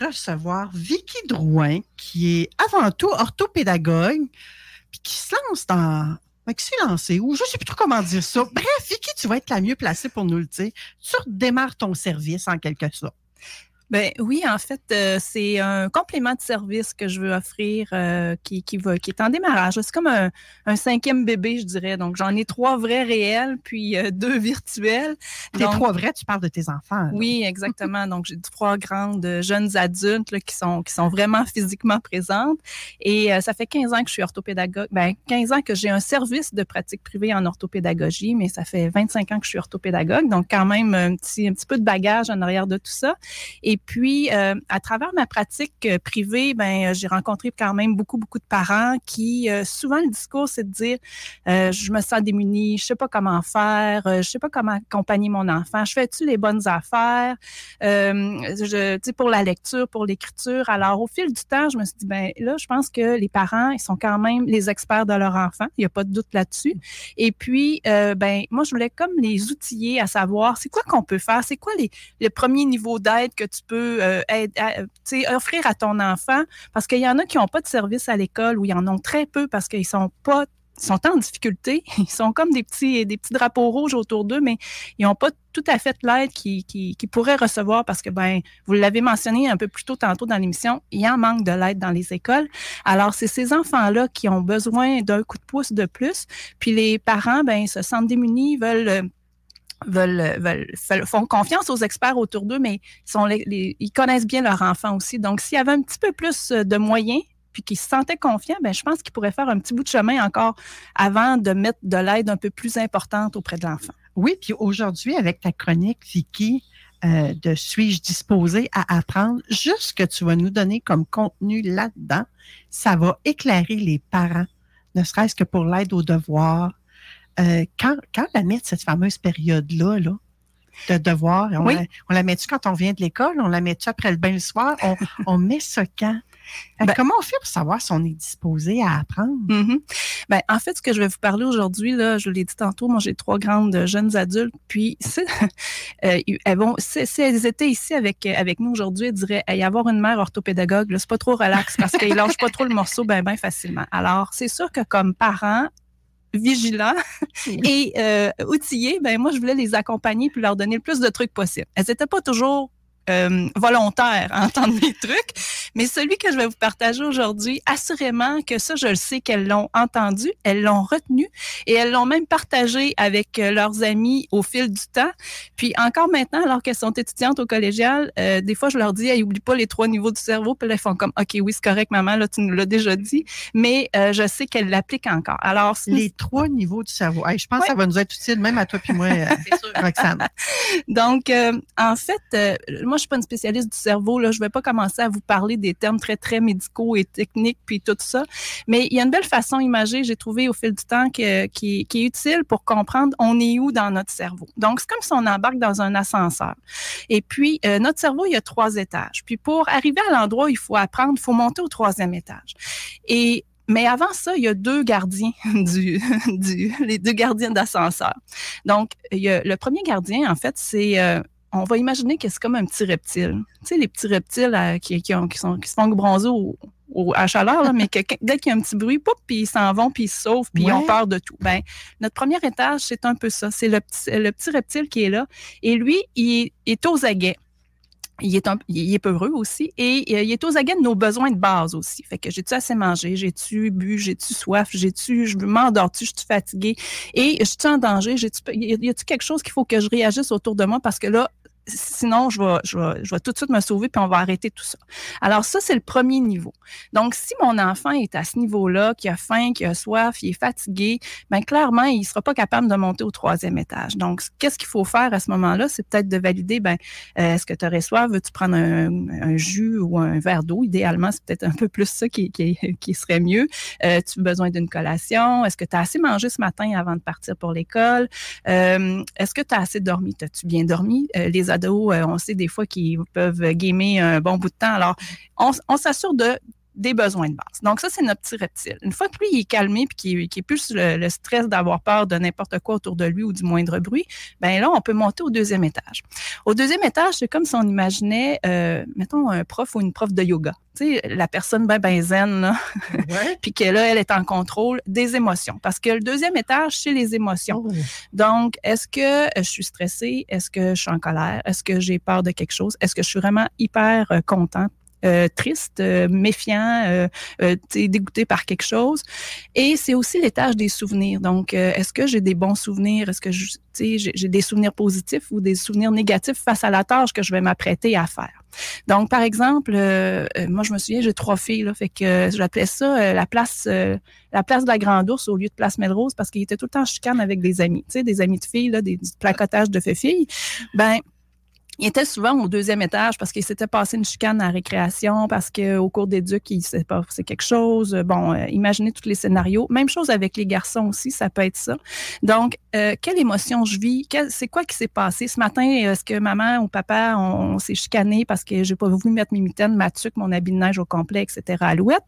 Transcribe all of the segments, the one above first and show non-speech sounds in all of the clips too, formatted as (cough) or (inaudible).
Recevoir Vicky Drouin, qui est avant tout orthopédagogue, puis qui se lance dans qui s'est lancé, ou je ne sais plus trop comment dire ça. Bref, Vicky, tu vas être la mieux placée pour nous le dire. Tu redémarres ton service en quelque sorte. Ben oui, en fait, euh, c'est un complément de service que je veux offrir euh, qui, qui, va, qui est en démarrage. C'est comme un, un, cinquième bébé, je dirais. Donc, j'en ai trois vrais réels, puis euh, (laughs) deux virtuels. Les trois vrais, tu parles de tes enfants. Oui, exactement. Donc, j'ai trois grandes jeunes adultes là, qui, sont, qui sont vraiment physiquement présentes. Et ça fait 15 ans que je suis orthopédagogue. Ben, 15 ans que j'ai un service de pratique privée en orthopédagogie, mais ça fait 25 ans que je suis orthopédagogue. Donc, quand même, un petit, un petit peu de bagage en arrière de tout ça. Et puis, euh, à travers ma pratique euh, privée, ben, euh, j'ai rencontré quand même beaucoup, beaucoup de parents qui, souvent, le discours, c'est de dire, je me sens démunie, je sais pas comment faire, je sais pas comment accompagner mon enfant, je fais-tu les bonnes affaires, je, pour la lecture, pour l'écriture. Alors, au fil du temps, je me suis dit, ben là, je pense que les parents, ils sont quand même les experts de leur enfant. Il n'y a pas de doute là-dessus. Et puis, ben, moi, je voulais comme les outiller à savoir, c'est quoi qu'on peut faire, c'est quoi les, les premiers niveaux d'aide que tu peux euh, offrir à ton enfant, parce qu'il y en a qui n'ont pas de service à l'école ou ils en ont très peu parce qu'ils sont pas sont en difficulté. (laughs) Ils sont comme des petits, des petits drapeaux rouges autour d'eux, mais ils n'ont pas tout à fait l'aide qu'ils qui, qui pourraient recevoir parce que, ben, vous l'avez mentionné un peu plus tôt tantôt dans l'émission, il y en manque de l'aide dans les écoles. Alors, c'est ces enfants-là qui ont besoin d'un coup de pouce de plus. Puis les parents, ben, se sentent démunis, veulent veulent, font confiance aux experts autour d'eux, mais ils connaissent bien leur enfant aussi. Donc, s'il y avait un petit peu plus de moyens, puis qu'ils se sentaient confiants, ben, je pense qu'ils pourraient faire un petit bout de chemin encore avant de mettre de l'aide un peu plus importante auprès de l'enfant. Oui, puis aujourd'hui, avec ta chronique, Vicky, euh, de Suis-je disposé à apprendre, juste ce que tu vas nous donner comme contenu là-dedans, ça va éclairer les parents, ne serait-ce que pour l'aide aux devoirs, euh, quand, quand la met cette fameuse période-là, là, de devoir, on, la, on la met-tu quand on vient de l'école? On la met-tu après le bain le soir? On, (laughs) on met ce quand? Ben comment on fait pour savoir si on est disposé à apprendre? Mm-hmm. ben, en fait, ce que je vais vous parler aujourd'hui, là, je l'ai dit tantôt, moi j'ai trois grandes jeunes adultes, puis (laughs) euh, elles vont, si, elles étaient ici avec, avec nous aujourd'hui, elles diraient y avoir une mère orthopédagogue, c'est pas trop relax parce qu'ils lâchent pas trop le morceau ben, ben facilement. Alors, c'est sûr que comme parents, vigilants et euh, outillés, ben moi, je voulais les accompagner puis leur donner le plus de trucs possible. Elles n'étaient pas toujours euh, volontaire à entendre mes trucs. Mais celui que je vais vous partager aujourd'hui, assurément que ça, je le sais qu'elles l'ont entendu, elles l'ont retenu et elles l'ont même partagé avec euh, leurs amis au fil du temps. Puis encore maintenant, alors qu'elles sont étudiantes au collégial, euh, des fois, je leur dis, hey, oublie pas les trois niveaux du cerveau. Puis là, elles font comme, OK, oui, c'est correct, maman, là, tu nous l'as déjà dit. Mais euh, je sais qu'elles l'appliquent encore. Alors, les trois niveaux du cerveau. je pense que ça va nous être utile, même à toi puis moi, (laughs) Roxane. Donc, en fait, moi, moi, je suis pas une spécialiste du cerveau. Là. Je vais pas commencer à vous parler des termes très, très médicaux et techniques, puis tout ça. Mais il y a une belle façon imagée, j'ai trouvé au fil du temps, qui, est utile pour comprendre on est où dans notre cerveau. Donc, c'est comme si on embarque dans un ascenseur. Et puis, euh, notre cerveau, il y a trois étages. Puis, pour arriver à l'endroit où il faut apprendre, il faut monter au troisième étage. Et mais avant ça, il y a deux gardiens (laughs) du, du les deux gardiens d'ascenseur. Donc, il y a, le premier gardien, en fait, c'est euh, on va imaginer que c'est comme un petit reptile. Tu sais, les petits reptiles euh, qui, qui, sont, qui se font bronzer au, à la chaleur, mais que, dès qu'il y a un petit bruit, pouf, puis ils s'en vont, puis ils se sauvent, puis on part de tout. Ben, notre premier étage, c'est un peu ça. C'est le petit, le petit reptile qui est là. Et lui, il est aux aguets il est, un, il est peureux aussi et il est aux aguets de nos besoins de base aussi. Fait que j'ai-tu assez mangé, j'ai-tu bu, j'ai-tu soif, j'ai-tu, je m'endors-tu, je suis fatiguée? Et je suis en danger, j'ai-tu, y a-tu quelque chose qu'il faut que je réagisse autour de moi? Parce que là, sinon, je vais, je, vais, je vais tout de suite me sauver puis on va arrêter tout ça. Alors, ça, c'est le premier niveau. Donc, si mon enfant est à ce niveau-là, qui a faim, qui a soif, il est fatigué, bien, clairement, il ne sera pas capable de monter au troisième étage. Donc, qu'est-ce qu'il faut faire à ce moment-là? C'est peut-être de valider, ben, euh, est-ce que tu aurais soif? Veux-tu prendre un, jus ou un verre d'eau? Idéalement, c'est peut-être un peu plus ça qui, qui, qui serait mieux. Euh, tu as besoin d'une collation? Est-ce que tu as assez mangé ce matin avant de partir pour l'école? Euh, est-ce que tu as assez dormi? As-tu bien dormi? Euh, euh, on sait des fois qu'ils peuvent gamer un bon bout de temps. Alors, on, s'assure de des besoins de base. Donc, ça, c'est notre petit reptile. Une fois que lui, il est calmé puis qu'il est plus le, le stress d'avoir peur de n'importe quoi autour de lui ou du moindre bruit, ben là, on peut monter au deuxième étage. Au deuxième étage, c'est comme si on imaginait, euh, mettons, un prof ou une prof de yoga. Tu sais, la personne ben, ben zen, là, (laughs) puis que là, elle est en contrôle des émotions. Parce que le deuxième étage, c'est les émotions. Oh. Donc, est-ce que je suis stressée? Est-ce que je suis en colère? Est-ce que j'ai peur de quelque chose? Est-ce que je suis vraiment hyper euh, contente? Euh, triste, euh, méfiant, euh, dégoûté par quelque chose. Et c'est aussi l'étage des souvenirs. Donc, est-ce que j'ai des bons souvenirs? Est-ce que j'ai des souvenirs positifs ou des souvenirs négatifs face à la tâche que je vais m'apprêter à faire? Donc, par exemple, moi, je me souviens, j'ai trois filles, là, fait que j'appelais ça la place la place de la Grande Ourse au lieu de place Melrose parce qu'il était tout le temps chicane avec des amis, tu sais, des amis de filles, là, des, placotages de filles. Ben, il était souvent au deuxième étage parce qu'il s'était passé une chicane à récréation, parce qu'au cours d'éduc, il s'est passé quelque chose. Bon, euh, imaginez tous les scénarios. Même chose avec les garçons aussi, ça peut être ça. Donc, euh, quelle émotion je vis? C'est quoi qui s'est passé? Ce matin, est-ce que maman ou papa, on, s'est chicané parce que j'ai pas voulu mettre mes mitaines, ma tuque, mon habit de neige au complet, etc. Alouette?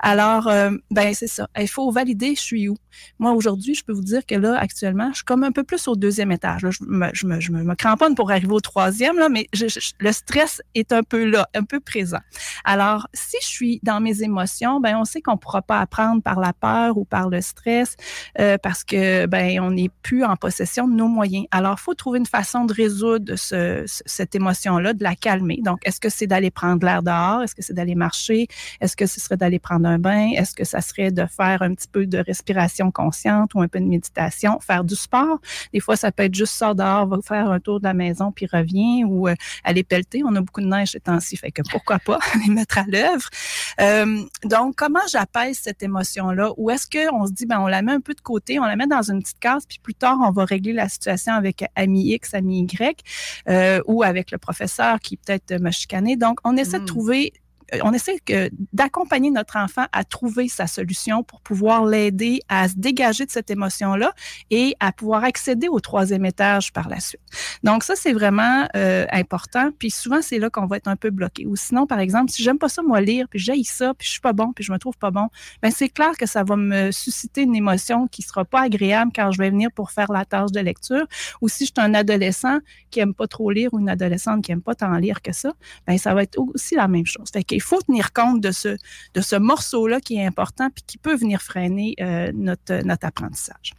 Alors, euh, ben c'est ça. Il faut valider je suis où? Moi, aujourd'hui, je peux vous dire que là, actuellement, je suis comme un peu plus au deuxième étage. je, me, je, me, je me cramponne pour arriver au troisième le stress est un peu là, un peu présent. Alors, si je suis dans mes émotions, ben on sait qu'on ne pourra pas apprendre par la peur ou par le stress euh, parce que ben on n'est plus en possession de nos moyens. Alors, il faut trouver une façon de résoudre cette émotion-là, de la calmer. Donc, est-ce que c'est d'aller prendre l'air dehors? Est-ce que c'est d'aller marcher? Est-ce que ce serait d'aller prendre un bain? Est-ce que ça serait de faire un petit peu de respiration consciente ou un peu de méditation, faire du sport? Des fois, ça peut être juste ça dehors, va faire un tour de la maison puis revient ou euh, aller pelleter. On a beaucoup de neige ces temps-ci, fait que pourquoi pas (laughs) les mettre à l'œuvre. Euh, donc, comment j'apaise cette émotion-là? Ou est-ce qu'on se dit, ben, on la met un peu de côté, on la met dans une petite case, puis plus tard, on va régler la situation avec ami X, ami Y, euh, ou avec le professeur qui peut-être me chicaner. Donc, on essaie de hmm. trouver euh, on essaie d'accompagner notre enfant à trouver sa solution pour pouvoir l'aider à se dégager de cette émotion-là et à pouvoir accéder au troisième étage par la suite. Donc ça, c'est vraiment euh, important. Puis souvent, c'est là qu'on va être un peu bloqué. Ou sinon, par exemple, si j'aime pas ça, moi, lire, puis j'aille ça, puis je suis pas bon, puis je me trouve pas bon, ben c'est clair que ça va me susciter une émotion qui sera pas agréable quand je vais venir pour faire la tâche de lecture. Ou si je suis un adolescent qui aime pas trop lire ou une adolescente qui aime pas tant lire que ça, ben ça va être aussi la même chose. Fait il faut tenir compte de ce, de ce morceau-là qui est important puis qui peut venir freiner euh, notre, notre apprentissage.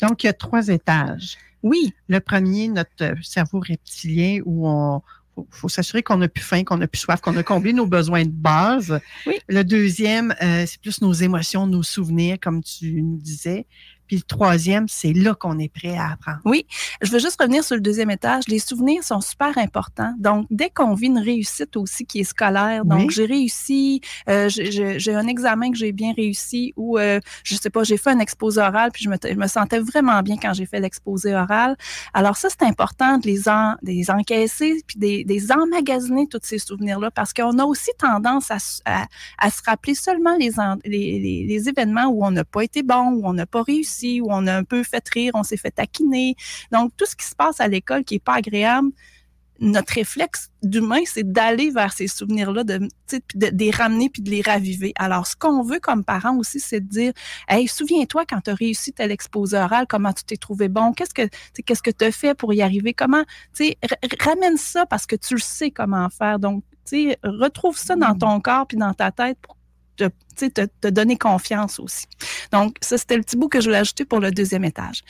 Donc, il y a trois étages. Oui. Le premier, notre cerveau reptilien, où on, faut, s'assurer qu'on a plus faim, qu'on a plus soif, qu'on a comblé nos besoins de base. Oui. Le deuxième, euh, c'est plus nos émotions, nos souvenirs, comme tu nous disais. Puis le troisième, c'est là qu'on est prêt à apprendre. Oui, je veux juste revenir sur le deuxième étage. Les souvenirs sont super importants. Donc, dès qu'on vit une réussite aussi qui est scolaire, donc j'ai réussi, euh, j'ai un examen que j'ai bien réussi ou, euh, je sais pas, j'ai fait un exposé oral, puis je me, je me sentais vraiment bien quand j'ai fait l'exposé oral. Alors ça, c'est important de les, en, les encaisser, puis des, des emmagasiner, tous ces souvenirs-là, parce qu'on a aussi tendance à, à, à, se rappeler seulement les, les, les, les événements où on n'a pas été bon, où on n'a pas réussi où on a un peu fait rire, on s'est fait taquiner. Donc, tout ce qui se passe à l'école qui est pas agréable, notre réflexe d'humain, c'est d'aller vers ces souvenirs-là, de, de, les ramener puis de les raviver. Alors, ce qu'on veut comme parents aussi, c'est de dire, hey, souviens-toi quand tu as réussi tel exposé oral, comment tu t'es trouvé bon, qu'est-ce que qu'est-ce que tu as fait pour y arriver, comment, tu sais, ramène ça parce que tu le sais comment faire. Donc, tu sais, retrouve ça dans mmh. ton corps puis dans ta tête pour te, te, te donner confiance aussi. Donc, ça, c'était le petit bout que je voulais ajouter pour le deuxième étage.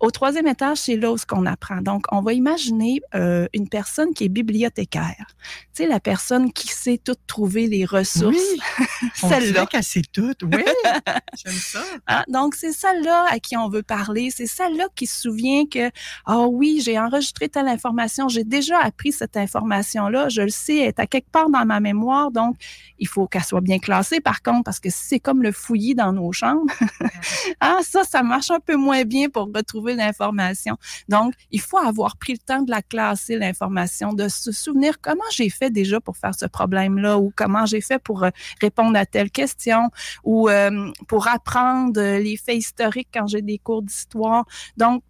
Au troisième étage, c'est là où ce qu'on apprend. Donc, on va imaginer euh, une personne qui est bibliothécaire. Tu sais, la personne qui sait tout trouver les ressources. Oui, (laughs) celle-là. qu'elle sait tout, oui. (laughs) J'aime ça. Ah, donc, c'est celle-là à qui on veut parler. C'est celle-là qui se souvient que, ah oh, oui, j'ai enregistré telle information, j'ai déjà appris cette information-là, je le sais, elle est à quelque part dans ma mémoire, donc il faut qu'elle soit bien classée, par contre, parce que c'est comme le fouillis dans nos chambres, (laughs) ah, ça, ça marche un peu moins bien pour retrouver l'information. Donc, il faut avoir pris le temps de la classer, l'information, de se souvenir comment j'ai fait déjà pour faire ce problème-là ou comment j'ai fait pour euh, répondre à telle question ou euh, pour apprendre les faits historiques quand j'ai des cours d'histoire. Donc,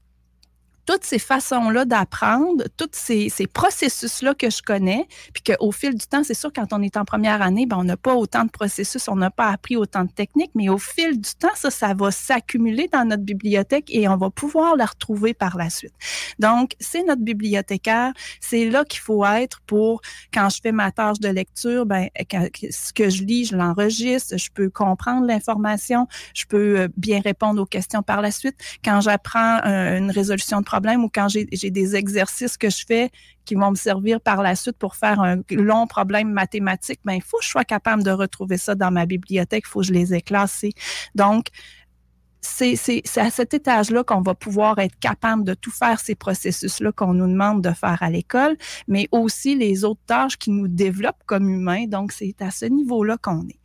toutes ces façons-là d'apprendre, tous ces, processus-là que je connais, puis qu'au fil du temps, c'est sûr, quand on est en première année, ben, on n'a pas autant de processus, on n'a pas appris autant de techniques, mais au fil du temps, ça, ça va s'accumuler dans notre bibliothèque et on va pouvoir la retrouver par la suite. Donc, c'est notre bibliothécaire, c'est là qu'il faut être pour, quand je fais ma tâche de lecture, ben, ce que je lis, je l'enregistre, je peux comprendre l'information, je peux euh, bien répondre aux questions par la suite. Quand j'apprends euh, une résolution de problème, ou quand j'ai des exercices que je fais qui vont me servir par la suite pour faire un long problème mathématique, ben, il faut que je sois capable de retrouver ça dans ma bibliothèque, il faut que je les ai classés. Donc, c'est à cet étage-là qu'on va pouvoir être capable de tout faire ces processus-là qu'on nous demande de faire à l'école, mais aussi les autres tâches qui nous développent comme humains. Donc, c'est à ce niveau-là qu'on est.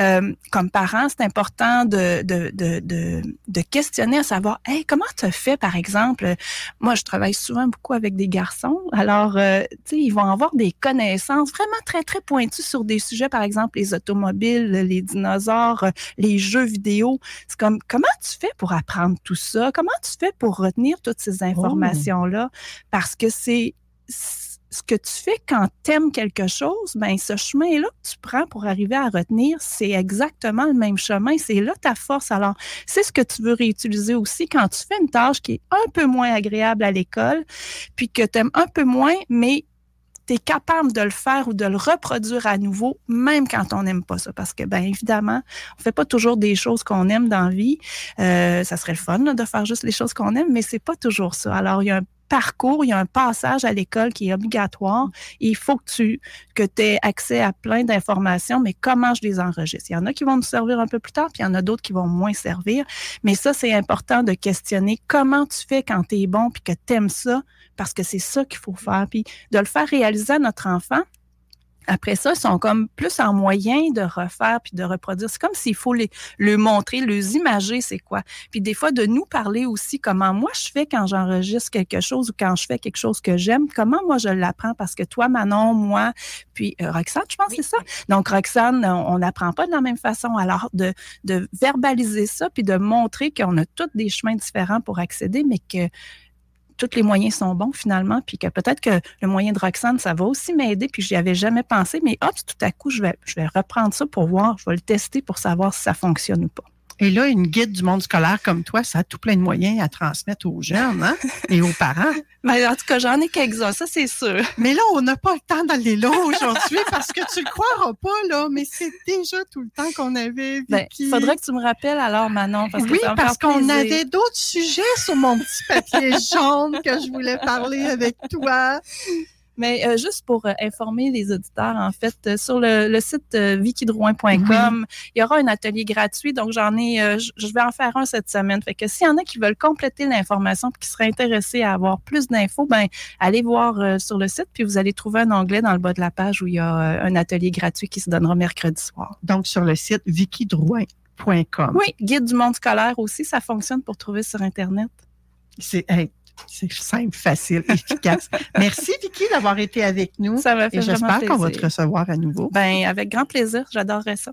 Euh, comme parents, c'est important de, de, de, de, questionner à savoir, hey, comment tu as fait, par exemple? Moi, je travaille souvent beaucoup avec des garçons. Alors, euh, tu sais, ils vont avoir des connaissances vraiment très, très pointues sur des sujets, par exemple, les automobiles, les dinosaures, les jeux vidéo. C'est comme, comment tu fais pour apprendre tout ça? Comment tu fais pour retenir toutes ces oh! informations-là? Parce que c'est ce que tu fais quand tu aimes quelque chose, ben ce chemin-là que tu prends pour arriver à retenir, c'est exactement le même chemin. C'est là ta force. Alors, c'est ce que tu veux réutiliser aussi quand tu fais une tâche qui est un peu moins agréable à l'école, puis que tu aimes un peu moins, mais capable de le faire ou de le reproduire à nouveau, même quand on n'aime pas ça. Parce que, bien évidemment, on fait pas toujours des choses qu'on aime dans la vie. Euh, ça serait le fun de faire juste les choses qu'on aime, mais c'est pas toujours ça. Alors, il y a un parcours, il y a un passage à l'école qui est obligatoire. il faut que tu que aies accès à plein d'informations, mais comment je les enregistre? Il y en a qui vont nous servir un peu plus tard, puis il y en a d'autres qui vont moins servir. Mais ça, c'est important de questionner comment tu fais quand tu es bon, puis que tu aimes ça, parce que c'est ça qu'il faut faire. Puis de le faire réaliser à notre enfant, après ça, ils sont comme plus en moyen de refaire puis de reproduire. C'est comme s'il faut les, le montrer, les imager, c'est quoi. Puis des fois, de nous parler aussi comment moi je fais quand j'enregistre quelque chose ou quand je fais quelque chose que j'aime, comment moi je l'apprends parce que toi, Manon, moi, puis euh, Roxane, je pense que c'est ça. Donc, Roxane, on n'apprend pas de la même façon. Alors, de, de verbaliser ça puis de montrer qu'on a tous des chemins différents pour accéder, mais que tous les moyens sont bons finalement, puis que peut-être que le moyen de Roxane, ça va aussi m'aider, puis j'y avais jamais pensé, mais hop, tout à coup, je vais, je vais reprendre ça pour voir, je vais le tester pour savoir si ça fonctionne ou pas. Et là, une guide du monde scolaire comme toi, ça a tout plein de moyens à transmettre aux jeunes hein, et aux parents. (laughs) Mais en tout cas, j'en ai quelques-uns, ça c'est sûr. Mais là, on n'a pas le temps d'aller là aujourd'hui parce que tu le croiras pas, là, mais c'est déjà tout le temps qu'on avait. Ben, il faudrait que tu me rappelles alors, Manon. Parce oui, parce qu'on avait d'autres sujets sur mon petit papier jaune que je voulais parler avec toi. Mais euh, juste pour euh, informer les auditeurs, en fait, euh, sur le, site wikidrouin.com, il y aura un atelier gratuit. Donc, j'en ai, je vais en faire un cette semaine. Fait que s'il y en a qui veulent compléter l'information et qui seraient intéressés à avoir plus d'infos, ben allez voir sur le site, puis vous allez trouver un onglet dans le bas de la page où il y a un atelier gratuit qui se donnera mercredi soir. Donc, sur le site wikidrouin.com. Oui, guide du monde scolaire aussi, ça fonctionne pour trouver sur Internet. C'est c'est simple, facile, (laughs) efficace. Merci, Vicky, d'avoir été avec nous. Ça m'a fait Et j'espère qu'on va te recevoir à nouveau. Ben, avec grand plaisir. J'adorerais ça.